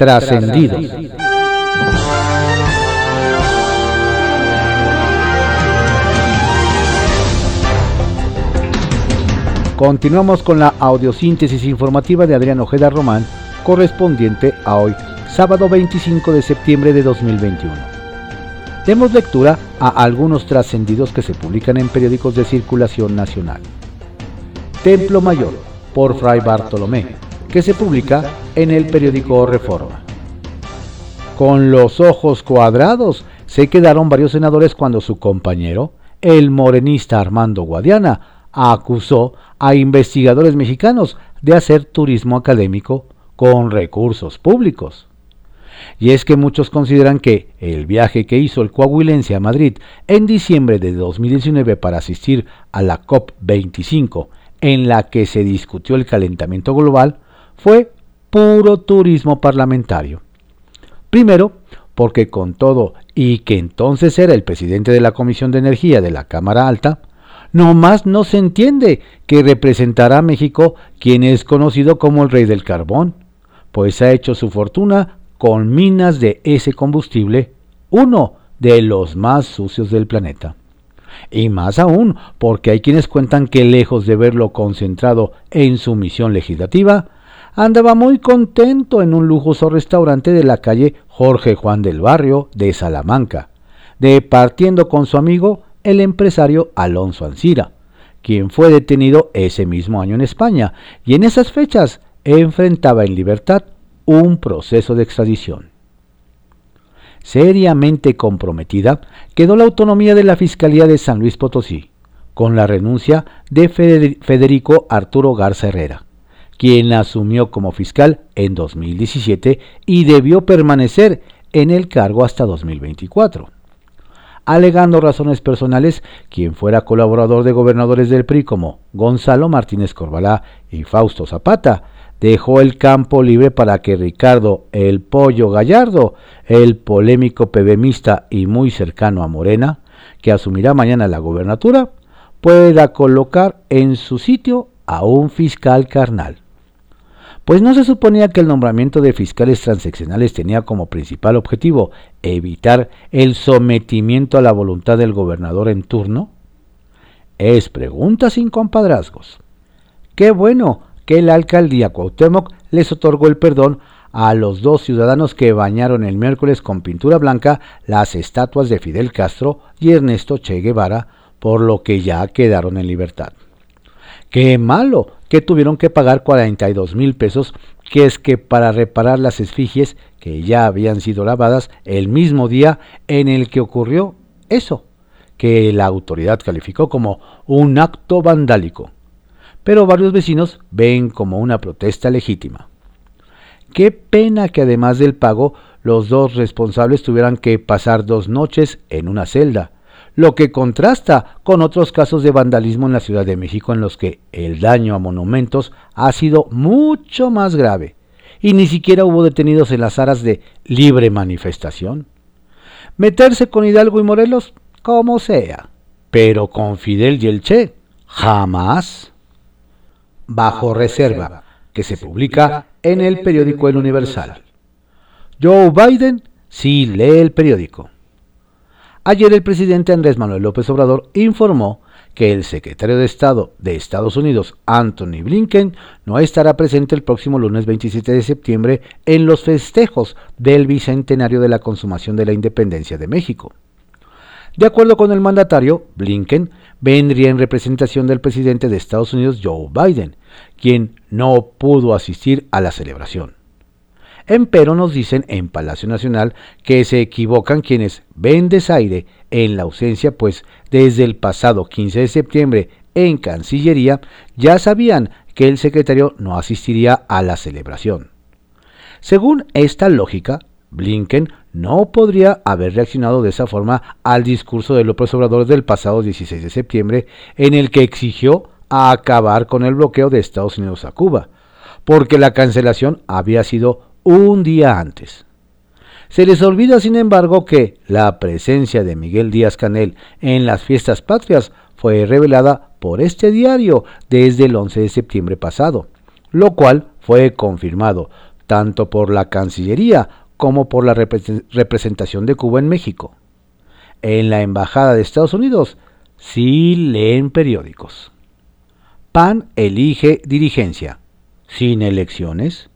Trascendidos. Continuamos con la audiosíntesis informativa de Adrián Ojeda Román, correspondiente a hoy, sábado 25 de septiembre de 2021. Demos lectura a algunos trascendidos que se publican en periódicos de circulación nacional. Templo Mayor, por Fray Bartolomé, que se publica en el periódico Reforma. Con los ojos cuadrados se quedaron varios senadores cuando su compañero, el morenista Armando Guadiana, acusó a investigadores mexicanos de hacer turismo académico con recursos públicos. Y es que muchos consideran que el viaje que hizo el coahuilense a Madrid en diciembre de 2019 para asistir a la COP25, en la que se discutió el calentamiento global, fue puro turismo parlamentario. Primero, porque con todo y que entonces era el presidente de la Comisión de Energía de la Cámara Alta, no más no se entiende que representará a México quien es conocido como el rey del carbón, pues ha hecho su fortuna con minas de ese combustible, uno de los más sucios del planeta. Y más aún, porque hay quienes cuentan que lejos de verlo concentrado en su misión legislativa, andaba muy contento en un lujoso restaurante de la calle Jorge Juan del Barrio de Salamanca, departiendo con su amigo el empresario Alonso Ancira, quien fue detenido ese mismo año en España y en esas fechas enfrentaba en libertad un proceso de extradición. Seriamente comprometida quedó la autonomía de la Fiscalía de San Luis Potosí, con la renuncia de Federico Arturo Garza Herrera, quien asumió como fiscal en 2017 y debió permanecer en el cargo hasta 2024 alegando razones personales, quien fuera colaborador de gobernadores del PRI como Gonzalo Martínez Corbalá y Fausto Zapata, dejó el campo libre para que Ricardo el Pollo Gallardo, el polémico pebemista y muy cercano a Morena, que asumirá mañana la gobernatura, pueda colocar en su sitio a un fiscal carnal pues no se suponía que el nombramiento de fiscales transaccionales tenía como principal objetivo evitar el sometimiento a la voluntad del gobernador en turno. Es pregunta sin compadrazgos. Qué bueno que la alcaldía Cuauhtémoc les otorgó el perdón a los dos ciudadanos que bañaron el miércoles con pintura blanca las estatuas de Fidel Castro y Ernesto Che Guevara, por lo que ya quedaron en libertad. Qué malo que tuvieron que pagar 42 mil pesos, que es que para reparar las esfigies que ya habían sido lavadas el mismo día en el que ocurrió eso, que la autoridad calificó como un acto vandálico. Pero varios vecinos ven como una protesta legítima. Qué pena que además del pago, los dos responsables tuvieran que pasar dos noches en una celda, lo que contrasta con otros casos de vandalismo en la Ciudad de México en los que el daño a monumentos ha sido mucho más grave y ni siquiera hubo detenidos en las aras de libre manifestación. Meterse con Hidalgo y Morelos, como sea, pero con Fidel y el Che, jamás. Bajo reserva, que se publica en el periódico El Universal. Joe Biden sí lee el periódico. Ayer el presidente Andrés Manuel López Obrador informó que el secretario de Estado de Estados Unidos, Anthony Blinken, no estará presente el próximo lunes 27 de septiembre en los festejos del bicentenario de la consumación de la independencia de México. De acuerdo con el mandatario, Blinken vendría en representación del presidente de Estados Unidos, Joe Biden, quien no pudo asistir a la celebración. Empero nos dicen en Palacio Nacional que se equivocan quienes ven desaire en la ausencia, pues desde el pasado 15 de septiembre en Cancillería ya sabían que el secretario no asistiría a la celebración. Según esta lógica, Blinken no podría haber reaccionado de esa forma al discurso de López Obrador del pasado 16 de septiembre, en el que exigió acabar con el bloqueo de Estados Unidos a Cuba, porque la cancelación había sido un día antes. Se les olvida, sin embargo, que la presencia de Miguel Díaz Canel en las fiestas patrias fue revelada por este diario desde el 11 de septiembre pasado, lo cual fue confirmado tanto por la Cancillería como por la representación de Cuba en México. En la Embajada de Estados Unidos sí leen periódicos. PAN elige dirigencia. Sin elecciones.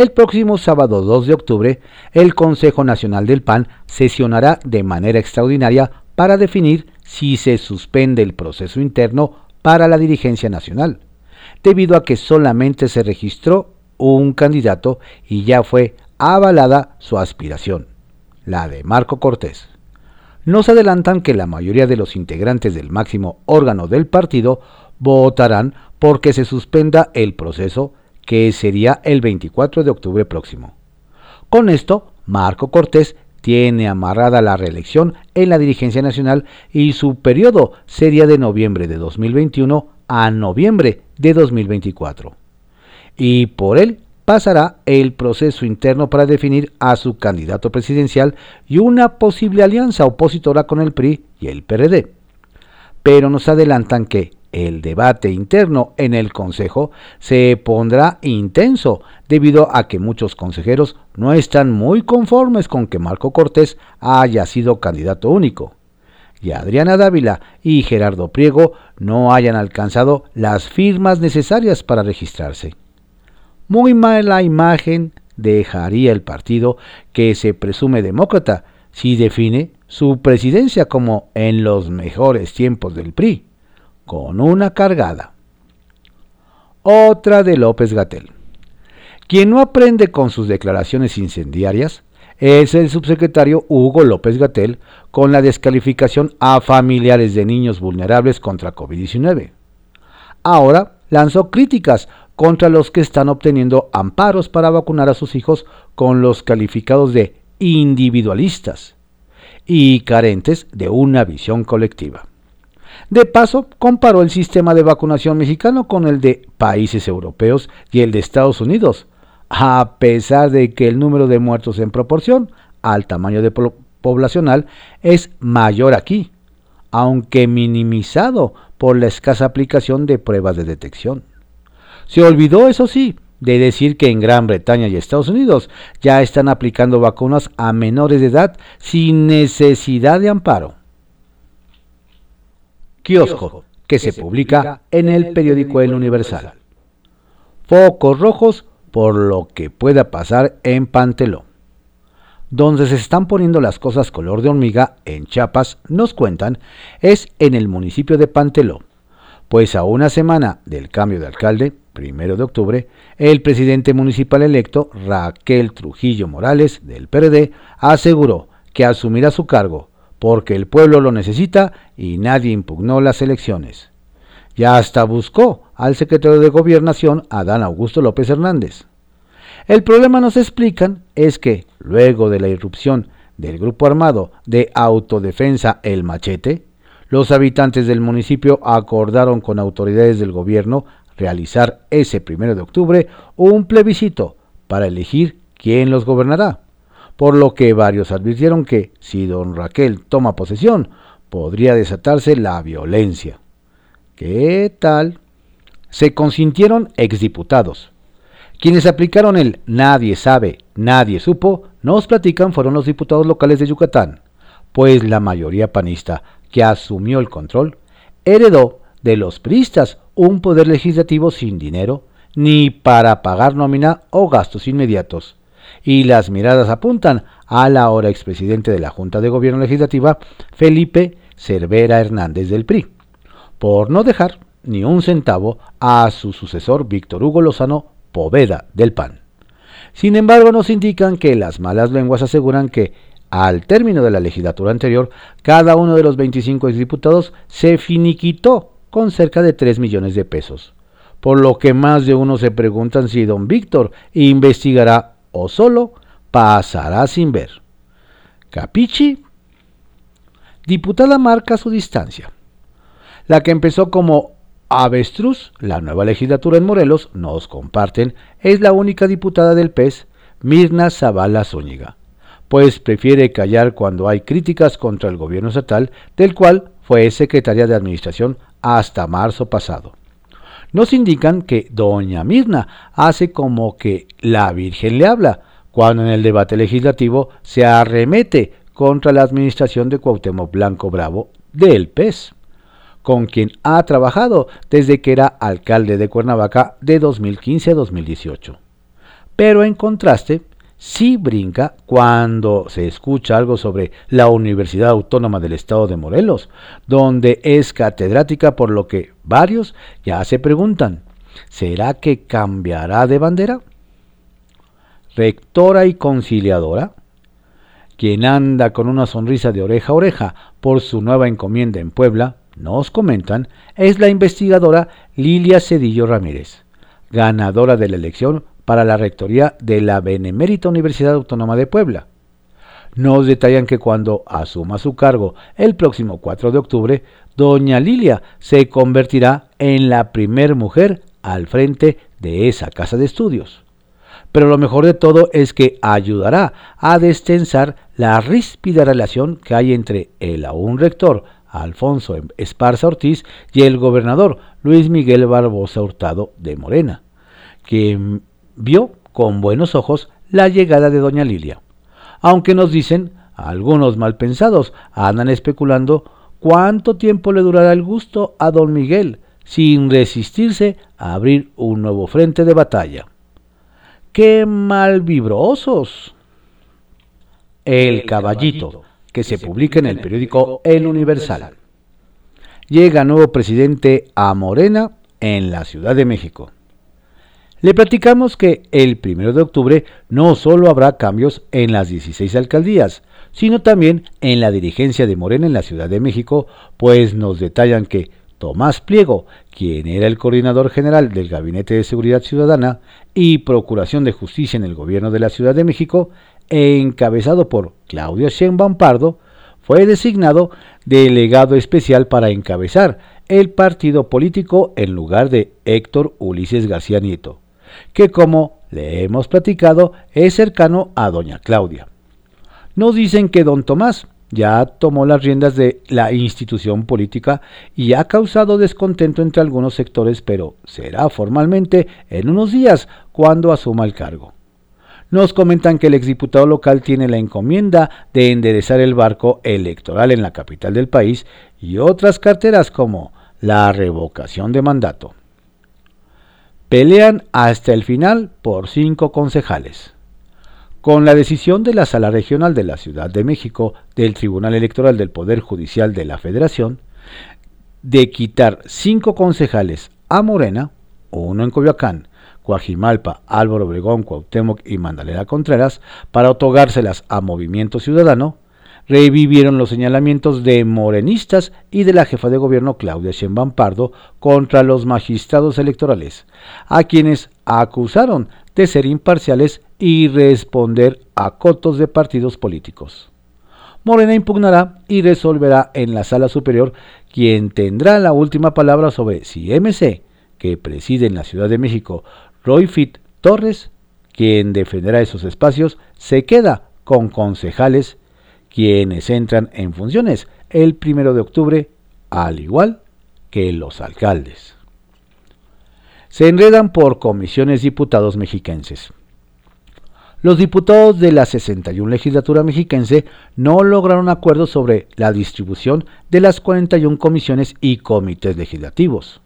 El próximo sábado 2 de octubre, el Consejo Nacional del PAN sesionará de manera extraordinaria para definir si se suspende el proceso interno para la dirigencia nacional, debido a que solamente se registró un candidato y ya fue avalada su aspiración, la de Marco Cortés. Nos adelantan que la mayoría de los integrantes del máximo órgano del partido votarán porque se suspenda el proceso que sería el 24 de octubre próximo. Con esto, Marco Cortés tiene amarrada la reelección en la dirigencia nacional y su periodo sería de noviembre de 2021 a noviembre de 2024. Y por él pasará el proceso interno para definir a su candidato presidencial y una posible alianza opositora con el PRI y el PRD. Pero nos adelantan que el debate interno en el Consejo se pondrá intenso debido a que muchos consejeros no están muy conformes con que Marco Cortés haya sido candidato único y Adriana Dávila y Gerardo Priego no hayan alcanzado las firmas necesarias para registrarse. Muy mala imagen dejaría el partido que se presume demócrata si define su presidencia como en los mejores tiempos del PRI con una cargada. Otra de López Gatel. Quien no aprende con sus declaraciones incendiarias es el subsecretario Hugo López Gatel con la descalificación a familiares de niños vulnerables contra COVID-19. Ahora lanzó críticas contra los que están obteniendo amparos para vacunar a sus hijos con los calificados de individualistas y carentes de una visión colectiva. De paso, comparó el sistema de vacunación mexicano con el de países europeos y el de Estados Unidos, a pesar de que el número de muertos en proporción al tamaño de poblacional es mayor aquí, aunque minimizado por la escasa aplicación de pruebas de detección. Se olvidó, eso sí, de decir que en Gran Bretaña y Estados Unidos ya están aplicando vacunas a menores de edad sin necesidad de amparo kiosco, que se publica en el periódico El Universal. Focos rojos por lo que pueda pasar en Panteló. Donde se están poniendo las cosas color de hormiga en Chiapas, nos cuentan, es en el municipio de Panteló, pues a una semana del cambio de alcalde, primero de octubre, el presidente municipal electo, Raquel Trujillo Morales, del PRD, aseguró que asumirá su cargo porque el pueblo lo necesita y nadie impugnó las elecciones. Ya hasta buscó al secretario de Gobernación, Adán Augusto López Hernández. El problema nos explican es que, luego de la irrupción del grupo armado de autodefensa El Machete, los habitantes del municipio acordaron con autoridades del gobierno realizar ese primero de octubre un plebiscito para elegir quién los gobernará por lo que varios advirtieron que si don Raquel toma posesión, podría desatarse la violencia. ¿Qué tal? Se consintieron exdiputados. Quienes aplicaron el nadie sabe, nadie supo, nos platican fueron los diputados locales de Yucatán, pues la mayoría panista que asumió el control heredó de los priistas un poder legislativo sin dinero, ni para pagar nómina o gastos inmediatos y las miradas apuntan a la ahora expresidente de la Junta de Gobierno Legislativa, Felipe Cervera Hernández del PRI, por no dejar ni un centavo a su sucesor Víctor Hugo Lozano Poveda del PAN. Sin embargo, nos indican que las malas lenguas aseguran que al término de la legislatura anterior, cada uno de los 25 exdiputados se finiquitó con cerca de 3 millones de pesos, por lo que más de uno se preguntan si don Víctor investigará o solo pasará sin ver. Capichi. Diputada marca su distancia. La que empezó como avestruz, la nueva legislatura en Morelos, nos comparten, es la única diputada del PES, Mirna Zavala Zúñiga, pues prefiere callar cuando hay críticas contra el gobierno estatal, del cual fue secretaria de Administración hasta marzo pasado. Nos indican que doña Mirna hace como que la Virgen le habla, cuando en el debate legislativo se arremete contra la administración de Cuauhtémoc Blanco Bravo del PES, con quien ha trabajado desde que era alcalde de Cuernavaca de 2015 a 2018. Pero en contraste, sí brinca cuando se escucha algo sobre la Universidad Autónoma del Estado de Morelos, donde es catedrática por lo que varios ya se preguntan, ¿será que cambiará de bandera? Rectora y conciliadora, quien anda con una sonrisa de oreja a oreja por su nueva encomienda en Puebla, nos comentan, es la investigadora Lilia Cedillo Ramírez, ganadora de la elección para la rectoría de la Benemérita Universidad Autónoma de Puebla. Nos detallan que cuando asuma su cargo el próximo 4 de octubre, doña Lilia se convertirá en la primer mujer al frente de esa casa de estudios. Pero lo mejor de todo es que ayudará a destensar la ríspida relación que hay entre el aún rector Alfonso Esparza Ortiz y el gobernador Luis Miguel Barbosa Hurtado de Morena, que vio con buenos ojos la llegada de doña Lilia. Aunque nos dicen, algunos malpensados andan especulando cuánto tiempo le durará el gusto a don Miguel sin resistirse a abrir un nuevo frente de batalla. ¡Qué malvibrosos! El caballito que se publica en el periódico El Universal. Llega nuevo presidente a Morena en la Ciudad de México. Le platicamos que el 1 de octubre no solo habrá cambios en las 16 alcaldías, sino también en la dirigencia de Morena en la Ciudad de México, pues nos detallan que Tomás Pliego, quien era el coordinador general del Gabinete de Seguridad Ciudadana y Procuración de Justicia en el gobierno de la Ciudad de México, encabezado por Claudio Sheinbaum Pardo, fue designado delegado especial para encabezar el partido político en lugar de Héctor Ulises García Nieto, que como le hemos platicado es cercano a doña Claudia. Nos dicen que don Tomás ya tomó las riendas de la institución política y ha causado descontento entre algunos sectores, pero será formalmente en unos días cuando asuma el cargo. Nos comentan que el exdiputado local tiene la encomienda de enderezar el barco electoral en la capital del país y otras carteras como la revocación de mandato. Pelean hasta el final por cinco concejales. Con la decisión de la Sala Regional de la Ciudad de México del Tribunal Electoral del Poder Judicial de la Federación de quitar cinco concejales a Morena, uno en Coyoacán Guajimalpa, Álvaro Obregón, Cuauhtémoc y Mandalena Contreras para otorgárselas a Movimiento Ciudadano, revivieron los señalamientos de morenistas y de la jefa de gobierno Claudia Sheinbaum Pardo contra los magistrados electorales, a quienes acusaron de ser imparciales y responder a cotos de partidos políticos. Morena impugnará y resolverá en la sala superior quien tendrá la última palabra sobre si MC, que preside en la Ciudad de México Roy Fit Torres, quien defenderá esos espacios, se queda con concejales quienes entran en funciones el primero de octubre, al igual que los alcaldes. Se enredan por comisiones diputados mexiquenses. Los diputados de la 61 legislatura mexiquense no lograron acuerdo sobre la distribución de las 41 comisiones y comités legislativos.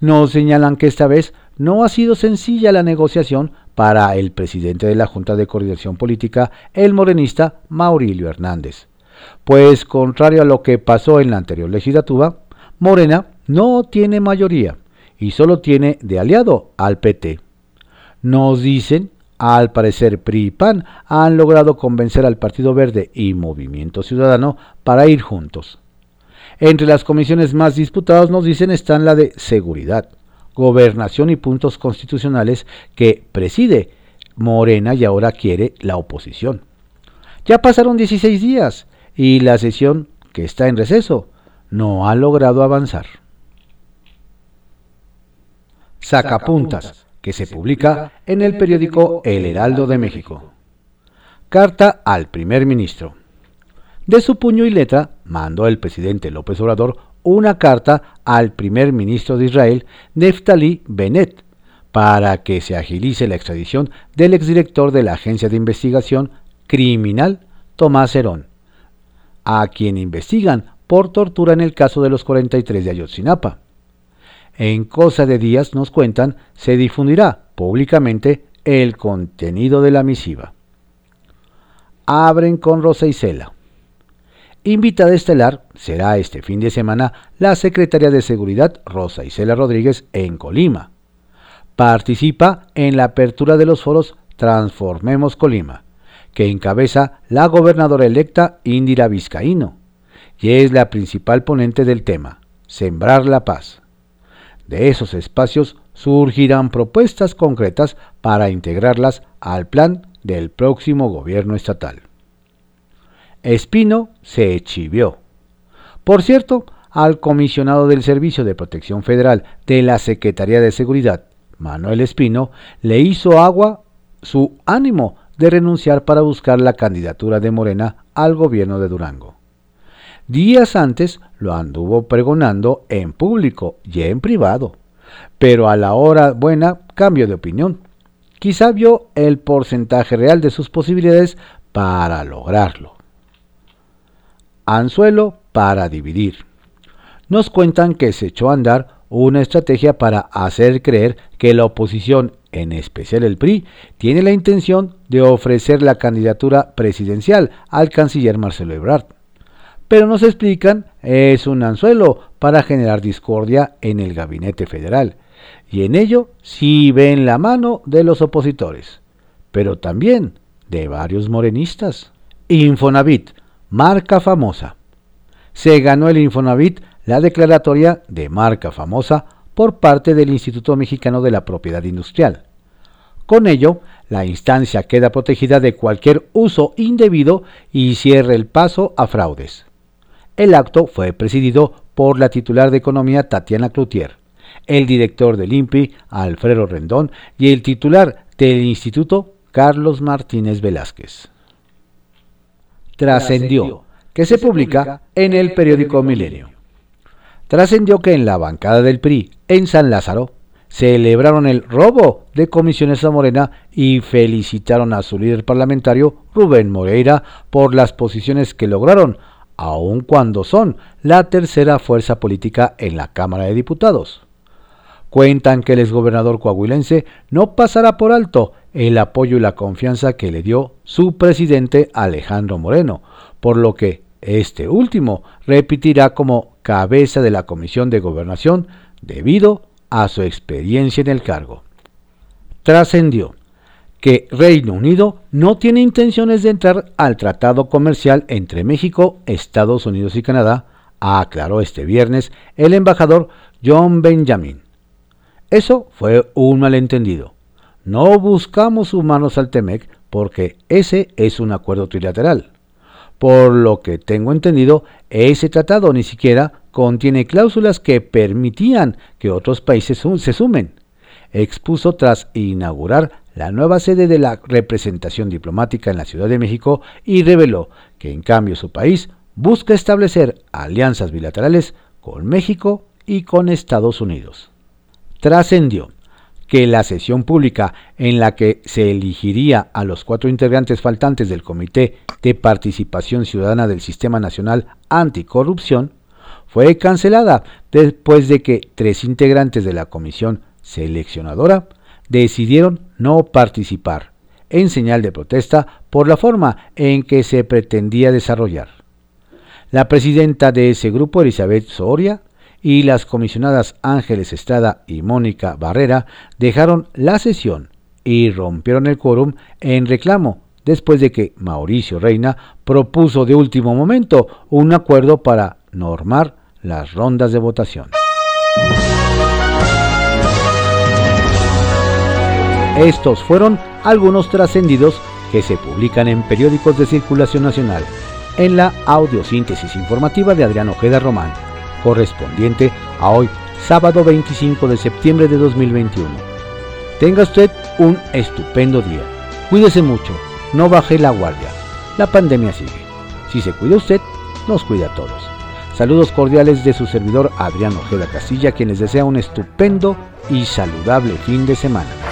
Nos señalan que esta vez no ha sido sencilla la negociación para el presidente de la Junta de Coordinación Política, el morenista Maurilio Hernández. Pues contrario a lo que pasó en la anterior legislatura, Morena no tiene mayoría y solo tiene de aliado al PT. Nos dicen, al parecer PRI y PAN han logrado convencer al Partido Verde y Movimiento Ciudadano para ir juntos. Entre las comisiones más disputadas nos dicen están la de seguridad, gobernación y puntos constitucionales que preside Morena y ahora quiere la oposición. Ya pasaron 16 días y la sesión, que está en receso, no ha logrado avanzar. Sacapuntas, que se publica en el periódico El Heraldo de México. Carta al primer ministro. De su puño y letra mandó el presidente López Obrador una carta al primer ministro de Israel, Neftali Bennett, para que se agilice la extradición del exdirector de la Agencia de Investigación Criminal, Tomás Herón, a quien investigan por tortura en el caso de los 43 de Ayotzinapa. En cosa de días, nos cuentan, se difundirá públicamente el contenido de la misiva. Abren con Rosa Isela. Invitada estelar será este fin de semana la secretaria de Seguridad Rosa Isela Rodríguez en Colima. Participa en la apertura de los foros Transformemos Colima, que encabeza la gobernadora electa Indira Vizcaíno, y es la principal ponente del tema, Sembrar la Paz. De esos espacios surgirán propuestas concretas para integrarlas al plan del próximo gobierno estatal. Espino se chivió. Por cierto, al comisionado del Servicio de Protección Federal de la Secretaría de Seguridad, Manuel Espino, le hizo agua su ánimo de renunciar para buscar la candidatura de Morena al gobierno de Durango. Días antes lo anduvo pregonando en público y en privado, pero a la hora buena cambió de opinión. Quizá vio el porcentaje real de sus posibilidades para lograrlo. Anzuelo para dividir. Nos cuentan que se echó a andar una estrategia para hacer creer que la oposición, en especial el PRI, tiene la intención de ofrecer la candidatura presidencial al canciller Marcelo Ebrard pero nos explican es un anzuelo para generar discordia en el gabinete federal, y en ello sí ven la mano de los opositores, pero también de varios morenistas. Infonavit, marca famosa. Se ganó el Infonavit la declaratoria de marca famosa por parte del Instituto Mexicano de la Propiedad Industrial. Con ello, la instancia queda protegida de cualquier uso indebido y cierra el paso a fraudes. El acto fue presidido por la titular de Economía Tatiana Cloutier, el director del INPI Alfredo Rendón y el titular del Instituto Carlos Martínez Velázquez. Trascendió que se publica en el periódico Milenio. Trascendió que en la bancada del PRI en San Lázaro celebraron el robo de comisiones a Morena y felicitaron a su líder parlamentario Rubén Moreira por las posiciones que lograron aun cuando son la tercera fuerza política en la Cámara de Diputados. Cuentan que el exgobernador coahuilense no pasará por alto el apoyo y la confianza que le dio su presidente Alejandro Moreno, por lo que este último repetirá como cabeza de la Comisión de Gobernación debido a su experiencia en el cargo. Trascendió que Reino Unido no tiene intenciones de entrar al tratado comercial entre México, Estados Unidos y Canadá, aclaró este viernes el embajador John Benjamin. Eso fue un malentendido. No buscamos humanos al TEMEC porque ese es un acuerdo trilateral. Por lo que tengo entendido, ese tratado ni siquiera contiene cláusulas que permitían que otros países se sumen, expuso tras inaugurar la nueva sede de la representación diplomática en la Ciudad de México y reveló que en cambio su país busca establecer alianzas bilaterales con México y con Estados Unidos. Trascendió que la sesión pública en la que se elegiría a los cuatro integrantes faltantes del Comité de Participación Ciudadana del Sistema Nacional Anticorrupción fue cancelada después de que tres integrantes de la comisión seleccionadora decidieron no participar, en señal de protesta por la forma en que se pretendía desarrollar. La presidenta de ese grupo, Elizabeth Soria, y las comisionadas Ángeles Estrada y Mónica Barrera dejaron la sesión y rompieron el quórum en reclamo después de que Mauricio Reina propuso de último momento un acuerdo para normar las rondas de votación. Estos fueron algunos trascendidos que se publican en periódicos de circulación nacional, en la audiosíntesis informativa de Adrián Ojeda Román, correspondiente a hoy, sábado 25 de septiembre de 2021. Tenga usted un estupendo día. Cuídese mucho, no baje la guardia. La pandemia sigue. Si se cuida usted, nos cuida a todos. Saludos cordiales de su servidor Adrián Ojeda Castilla, quien les desea un estupendo y saludable fin de semana.